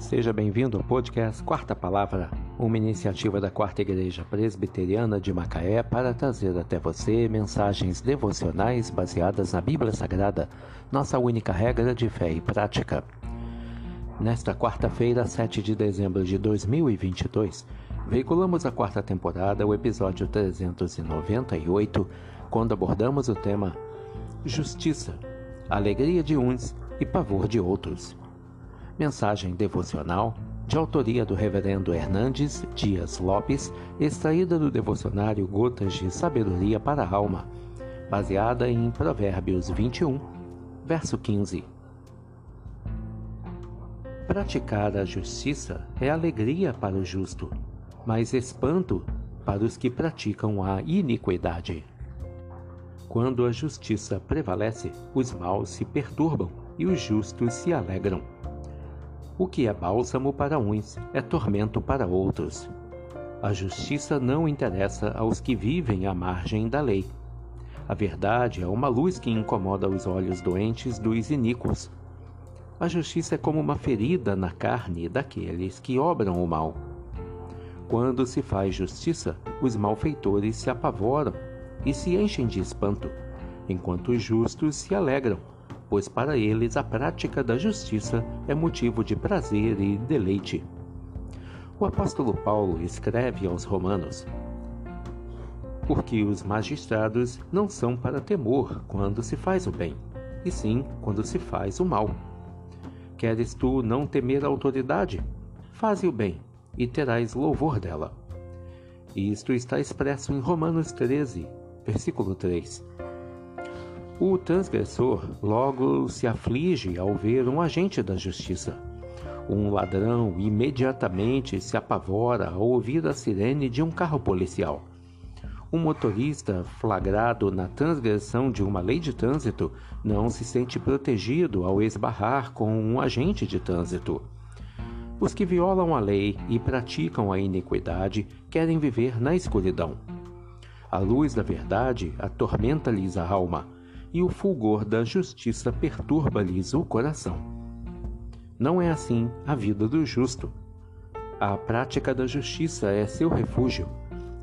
Seja bem-vindo ao podcast Quarta Palavra, uma iniciativa da Quarta Igreja Presbiteriana de Macaé para trazer até você mensagens devocionais baseadas na Bíblia Sagrada, nossa única regra de fé e prática. Nesta quarta-feira, 7 de dezembro de 2022, veiculamos a quarta temporada, o episódio 398, quando abordamos o tema Justiça, alegria de uns e pavor de outros. Mensagem devocional de autoria do Reverendo Hernandes Dias Lopes, extraída do devocionário Gotas de Sabedoria para a Alma, baseada em Provérbios 21, verso 15. Praticar a justiça é alegria para o justo, mas espanto para os que praticam a iniquidade. Quando a justiça prevalece, os maus se perturbam e os justos se alegram. O que é bálsamo para uns é tormento para outros. A justiça não interessa aos que vivem à margem da lei. A verdade é uma luz que incomoda os olhos doentes dos iníquos. A justiça é como uma ferida na carne daqueles que obram o mal. Quando se faz justiça, os malfeitores se apavoram e se enchem de espanto, enquanto os justos se alegram pois para eles a prática da justiça é motivo de prazer e deleite. O apóstolo Paulo escreve aos Romanos: Porque os magistrados não são para temor quando se faz o bem, e sim quando se faz o mal. Queres tu não temer a autoridade? Faze o bem, e terás louvor dela. Isto está expresso em Romanos 13, versículo 3. O transgressor logo se aflige ao ver um agente da justiça. Um ladrão imediatamente se apavora ao ouvir a sirene de um carro policial. Um motorista flagrado na transgressão de uma lei de trânsito não se sente protegido ao esbarrar com um agente de trânsito. Os que violam a lei e praticam a iniquidade querem viver na escuridão. A luz da verdade atormenta-lhes a alma e o fulgor da justiça perturba-lhes o coração. Não é assim a vida do justo. A prática da justiça é seu refúgio,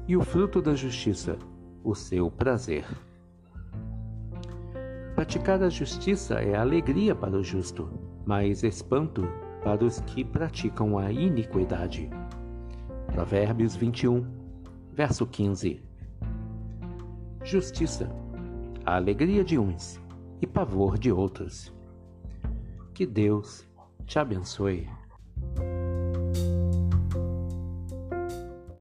e o fruto da justiça, o seu prazer. Praticar a justiça é alegria para o justo, mas espanto para os que praticam a iniquidade. Provérbios 21, verso 15. Justiça a alegria de uns e pavor de outros. Que Deus te abençoe.